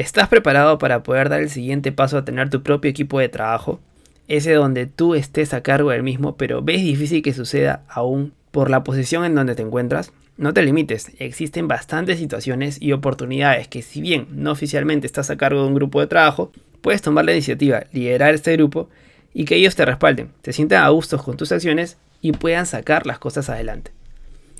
¿Estás preparado para poder dar el siguiente paso a tener tu propio equipo de trabajo? Ese donde tú estés a cargo del mismo, pero ves difícil que suceda aún por la posición en donde te encuentras. No te limites, existen bastantes situaciones y oportunidades que si bien no oficialmente estás a cargo de un grupo de trabajo, puedes tomar la iniciativa, liderar este grupo y que ellos te respalden, te sientan a gustos con tus acciones y puedan sacar las cosas adelante.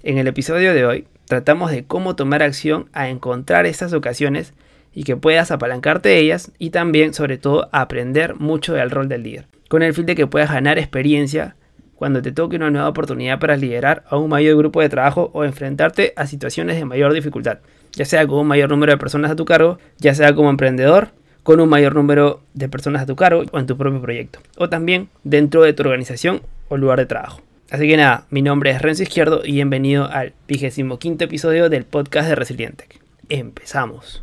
En el episodio de hoy tratamos de cómo tomar acción a encontrar estas ocasiones y que puedas apalancarte de ellas y también sobre todo aprender mucho del rol del líder, con el fin de que puedas ganar experiencia cuando te toque una nueva oportunidad para liderar a un mayor grupo de trabajo o enfrentarte a situaciones de mayor dificultad, ya sea con un mayor número de personas a tu cargo, ya sea como emprendedor, con un mayor número de personas a tu cargo o en tu propio proyecto, o también dentro de tu organización o lugar de trabajo. Así que nada, mi nombre es Renzo Izquierdo y bienvenido al 25 episodio del podcast de Resilientec. Empezamos.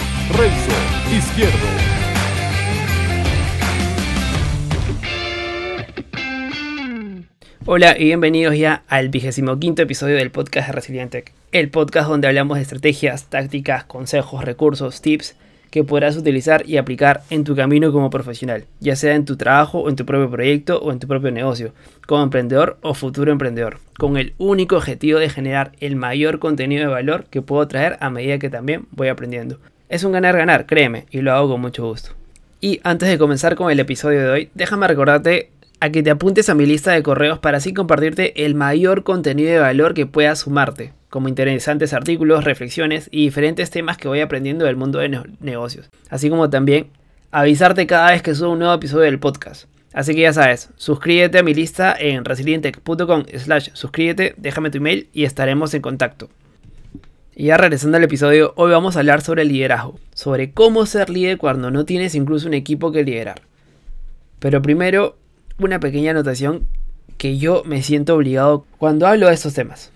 Renzo Izquierdo. Hola y bienvenidos ya al vigésimo quinto episodio del podcast de Resilientec, el podcast donde hablamos de estrategias, tácticas, consejos, recursos, tips que podrás utilizar y aplicar en tu camino como profesional, ya sea en tu trabajo en tu propio proyecto o en tu propio negocio, como emprendedor o futuro emprendedor, con el único objetivo de generar el mayor contenido de valor que puedo traer a medida que también voy aprendiendo. Es un ganar-ganar, créeme, y lo hago con mucho gusto. Y antes de comenzar con el episodio de hoy, déjame recordarte a que te apuntes a mi lista de correos para así compartirte el mayor contenido de valor que pueda sumarte, como interesantes artículos, reflexiones y diferentes temas que voy aprendiendo del mundo de negocios. Así como también avisarte cada vez que subo un nuevo episodio del podcast. Así que ya sabes, suscríbete a mi lista en resilientec.com slash suscríbete, déjame tu email y estaremos en contacto. Y ya regresando al episodio, hoy vamos a hablar sobre el liderazgo, sobre cómo ser líder cuando no tienes incluso un equipo que liderar. Pero primero, una pequeña anotación que yo me siento obligado cuando hablo de estos temas.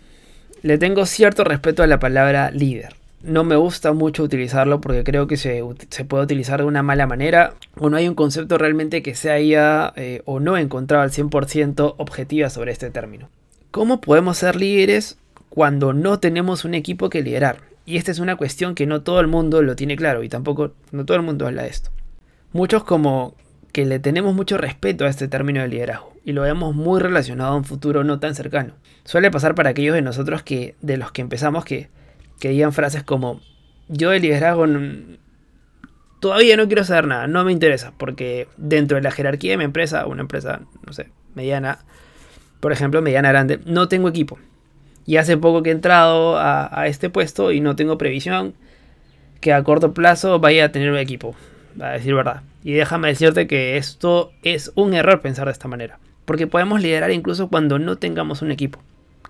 Le tengo cierto respeto a la palabra líder. No me gusta mucho utilizarlo porque creo que se, puede utilizar de una mala manera o no hay un concepto realmente que se haya eh, o no encontrado al 100% objetiva sobre este término. ¿Cómo podemos ser líderes cuando no tenemos un equipo que liderar? Y esta es una cuestión que no todo el mundo lo tiene claro y tampoco no todo el mundo habla de esto. Muchos como que le tenemos mucho respeto a este término de liderazgo y lo vemos muy relacionado a un futuro no tan cercano. Suele pasar para aquellos de nosotros que, de los que empezamos, que, que digan frases como, yo de liderazgo todavía no quiero saber nada, no me interesa, porque dentro de la jerarquía de mi empresa, una empresa, no sé, mediana, por ejemplo, mediana grande, no tengo equipo. Y hace poco que he entrado a, este puesto y no tengo previsión que a corto plazo vaya a tener un equipo a decir verdad. Y déjame decirte que esto es un error pensar de esta manera, porque podemos liderar incluso cuando no tengamos un equipo.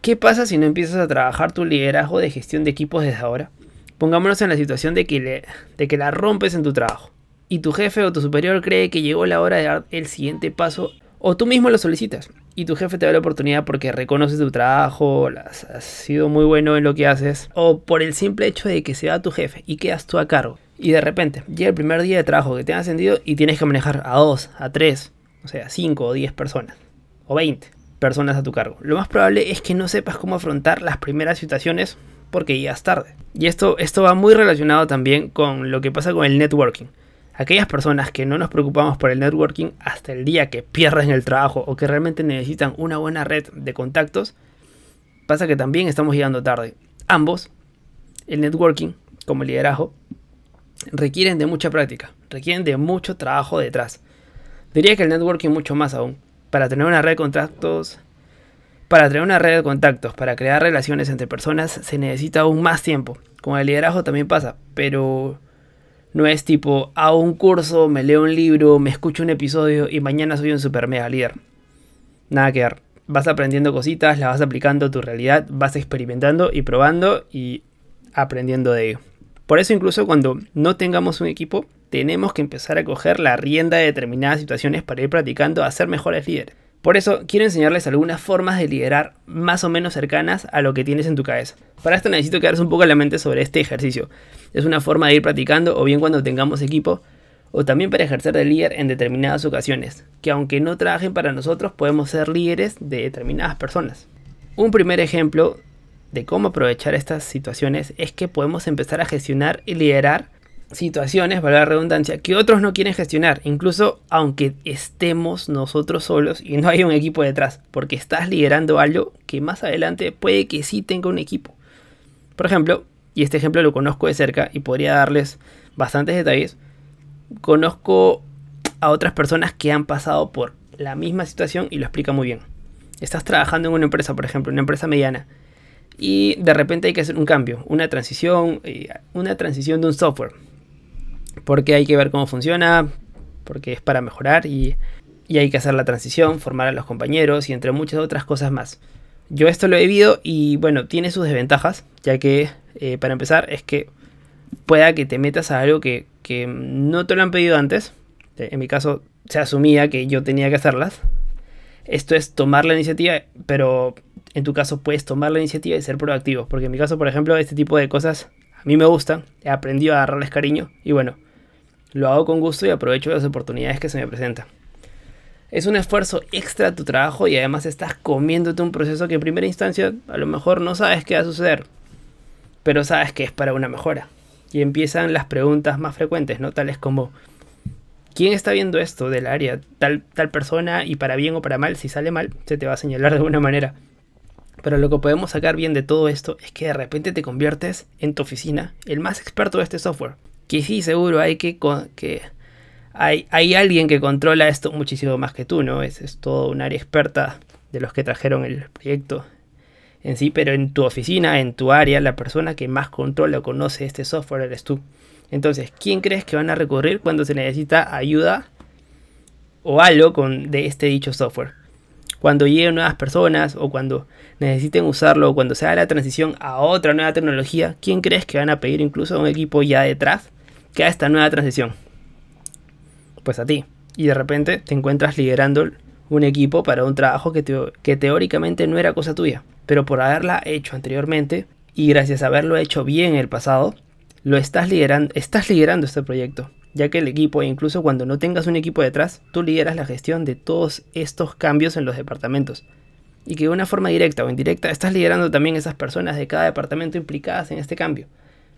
¿Qué pasa si no empiezas a trabajar tu liderazgo de gestión de equipos desde ahora? Pongámonos en la situación de que, de que la rompes en tu trabajo y tu jefe o tu superior cree que llegó la hora de dar el siguiente paso o tú mismo lo solicitas y tu jefe te da la oportunidad porque reconoce tu trabajo, has sido muy bueno en lo que haces o por el simple hecho de que sea tu jefe y quedas tú a cargo y de repente llega el primer día de trabajo que te han ascendido y tienes que manejar a dos, a tres, o sea, cinco o diez personas. O veinte personas a tu cargo. Lo más probable es que no sepas cómo afrontar las primeras situaciones porque llegas tarde. Y esto, esto va muy relacionado también con lo que pasa con el networking. Aquellas personas que no nos preocupamos por el networking hasta el día que pierden el trabajo o que realmente necesitan una buena red de contactos, pasa que también estamos llegando tarde. Ambos, el networking como el liderazgo, requieren de mucha práctica, requieren de mucho trabajo detrás. Diría que el networking mucho más aún. Para tener una red de contactos, para tener una red de contactos, para crear relaciones entre personas se necesita aún más tiempo. Con el liderazgo también pasa, pero no es tipo hago un curso, me leo un libro, me escucho un episodio y mañana soy un super mega líder. Nada que ver. Vas aprendiendo cositas, las vas aplicando a tu realidad, vas experimentando y probando y aprendiendo de ello. Por eso incluso cuando no tengamos un equipo, tenemos que empezar a coger la rienda de determinadas situaciones para ir practicando a ser mejores líderes. Por eso quiero enseñarles algunas formas de liderar más o menos cercanas a lo que tienes en tu cabeza. Para esto necesito quedarse un poco en la mente sobre este ejercicio. Es una forma de ir practicando o bien cuando tengamos equipo o también para ejercer de líder en determinadas ocasiones, que aunque no trabajen para nosotros podemos ser líderes de determinadas personas. Un primer ejemplo de cómo aprovechar estas situaciones es que podemos empezar a gestionar y liderar situaciones, valga la redundancia, que otros no quieren gestionar, incluso aunque estemos nosotros solos y no haya un equipo detrás, porque estás liderando algo que más adelante puede que sí tenga un equipo. Por ejemplo, y este ejemplo lo conozco de cerca y podría darles bastantes detalles, conozco a otras personas que han pasado por la misma situación y lo explica muy bien. Estás trabajando en una empresa, por ejemplo, una empresa mediana, y de repente hay que hacer un cambio, una transición, eh, una transición de un software. Porque hay que ver cómo funciona, porque es para mejorar y, hay que hacer la transición, formar a los compañeros y entre muchas otras cosas más. Yo esto lo he vivido y bueno, tiene sus desventajas, ya que eh, para empezar es que pueda que te metas a algo que, que no te lo han pedido antes. En mi caso se asumía que yo tenía que hacerlas. Esto es tomar la iniciativa, pero en tu caso puedes tomar la iniciativa y ser proactivo. Porque en mi caso, por ejemplo, este tipo de cosas a mí me gustan. He aprendido a agarrarles cariño y bueno, lo hago con gusto y aprovecho las oportunidades que se me presentan. Es un esfuerzo extra tu trabajo y además estás comiéndote un proceso que en primera instancia a lo mejor no sabes qué va a suceder, pero sabes que es para una mejora. Y empiezan las preguntas más frecuentes, ¿no? Tales como, ¿quién está viendo esto del área? Tal, tal persona y para bien o para mal, si sale mal, se te va a señalar de alguna manera. Pero lo que podemos sacar bien de todo esto es que de repente te conviertes en tu oficina el más experto de este software. Que sí, seguro hay que, que hay, hay, alguien que controla esto muchísimo más que tú, ¿no? Es, es todo un área experta de los que trajeron el proyecto en sí, pero en tu oficina, en tu área, la persona que más controla o conoce este software eres tú. Entonces, ¿quién crees que van a recurrir cuando se necesita ayuda o algo con, de este dicho software? Cuando lleguen nuevas personas o cuando necesiten usarlo o cuando se haga la transición a otra nueva tecnología, ¿quién crees que van a pedir incluso a un equipo ya detrás que haga esta nueva transición? Pues a ti. Y de repente te encuentras liderando un equipo para un trabajo que, que teóricamente no era cosa tuya, pero por haberla hecho anteriormente y gracias a haberlo hecho bien en el pasado, lo estás liderando, estás liderando este proyecto ya que el equipo, e incluso cuando no tengas un equipo detrás, tú lideras la gestión de todos estos cambios en los departamentos. Y que de una forma directa o indirecta estás liderando también esas personas de cada departamento implicadas en este cambio.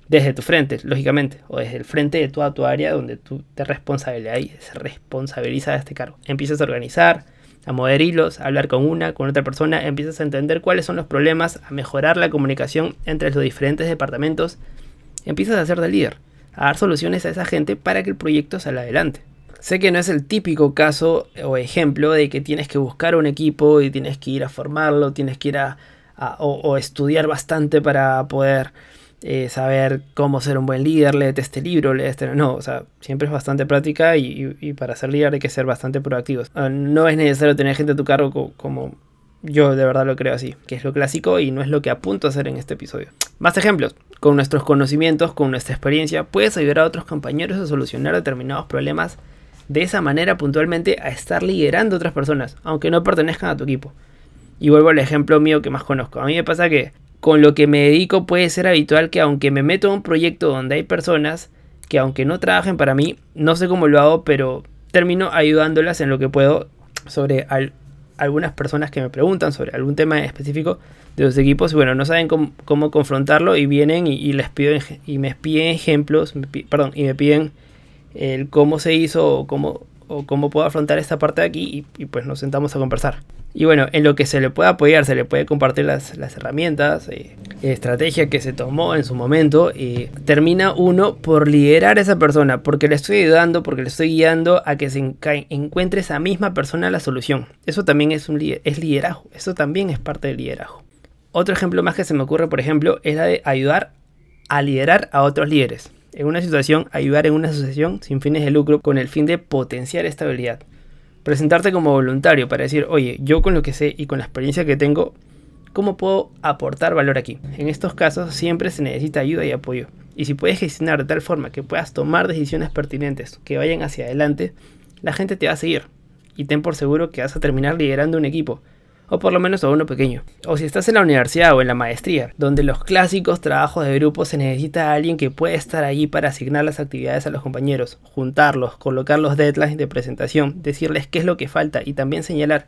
Desde tu frente, lógicamente, o desde el frente de toda tu área donde tú te responsabilizas, de este cargo. Empiezas a organizar, a mover hilos, a hablar con una, con otra persona, empiezas a entender cuáles son los problemas, a mejorar la comunicación entre los diferentes departamentos, empiezas a ser de líder a dar soluciones a esa gente para que el proyecto salga adelante. Sé que no es el típico caso o ejemplo de que tienes que buscar un equipo y tienes que ir a formarlo, tienes que ir a, o, estudiar bastante para poder eh, saber cómo ser un buen líder, leerte este libro, leerte este... No, o sea, siempre es bastante práctica y, para ser líder hay que ser bastante proactivos. Ah, no es necesario tener gente a tu cargo como yo de verdad lo creo así, que es lo clásico y no es lo que apunto a hacer en este episodio. Más ejemplos. Con nuestros conocimientos, con nuestra experiencia, puedes ayudar a otros compañeros a solucionar determinados problemas de esa manera puntualmente a estar liderando otras personas, aunque no pertenezcan a tu equipo. Y vuelvo al ejemplo mío que más conozco. A mí me pasa que con lo que me dedico puede ser habitual que aunque me meto en un proyecto donde hay personas que aunque no trabajen para mí, no sé cómo lo hago, pero termino ayudándolas en lo que puedo sobre al, algunas personas que me preguntan sobre algún tema específico de los equipos y bueno, no saben cómo, confrontarlo y vienen y, les piden y me piden ejemplos, perdón, y me piden el cómo se hizo o cómo, o cómo puedo afrontar esta parte de aquí y, pues nos sentamos a conversar. Y bueno, en lo que se le puede apoyar, se le puede compartir las, herramientas, eh, estrategia que se tomó en su momento, y termina uno por liderar a esa persona, porque le estoy ayudando, porque le estoy guiando a que se encuentre esa misma persona la solución. Eso también es, un, es liderazgo, eso también es parte del liderazgo. Otro ejemplo más que se me ocurre, por ejemplo, es la de ayudar a liderar a otros líderes en una situación, ayudar en una asociación sin fines de lucro con el fin de potenciar esta habilidad. Presentarte como voluntario para decir, oye, yo con lo que sé y con la experiencia que tengo, ¿cómo puedo aportar valor aquí? En estos casos siempre se necesita ayuda y apoyo. Y si puedes gestionar de tal forma que puedas tomar decisiones pertinentes que vayan hacia adelante, la gente te va a seguir. Y ten por seguro que vas a terminar liderando un equipo o por lo menos a uno pequeño. O si estás en la universidad o en la maestría, donde los clásicos trabajos de grupo se necesita alguien que pueda estar allí para asignar las actividades a los compañeros, juntarlos, colocar los deadlines de presentación, decirles qué es lo que falta y también señalar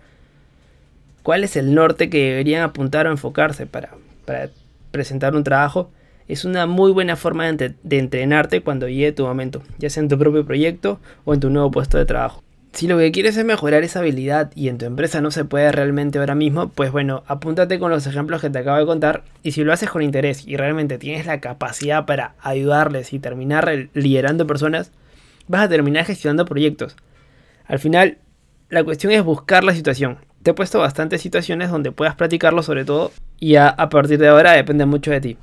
cuál es el norte que deberían apuntar o enfocarse para, para presentar un trabajo, es una muy buena forma de, de entrenarte cuando llegue tu momento, ya sea en tu propio proyecto o en tu nuevo puesto de trabajo. Si lo que quieres es mejorar esa habilidad y en tu empresa no se puede realmente ahora mismo, pues bueno, apúntate con los ejemplos que te acabo de contar y si lo haces con interés y realmente tienes la capacidad para ayudarles y terminar liderando personas, vas a terminar gestionando proyectos. Al final, la cuestión es buscar la situación. Te he puesto bastantes situaciones donde puedas practicarlo sobre todo y a, a partir de ahora depende mucho de ti.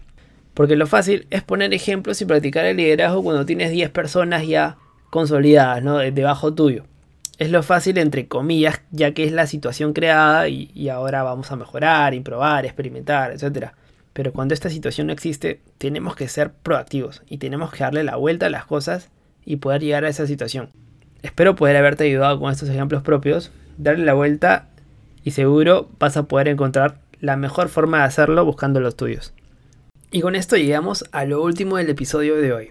Porque lo fácil es poner ejemplos y practicar el liderazgo cuando tienes 10 personas ya consolidadas, ¿no? Debajo tuyo es lo fácil entre comillas, ya que es la situación creada y, ahora vamos a mejorar, improbar, experimentar, etc. Pero cuando esta situación no existe, tenemos que ser proactivos y tenemos que darle la vuelta a las cosas y poder llegar a esa situación. Espero poder haberte ayudado con estos ejemplos propios, darle la vuelta y seguro vas a poder encontrar la mejor forma de hacerlo buscando los tuyos. Y con esto llegamos a lo último del episodio de hoy.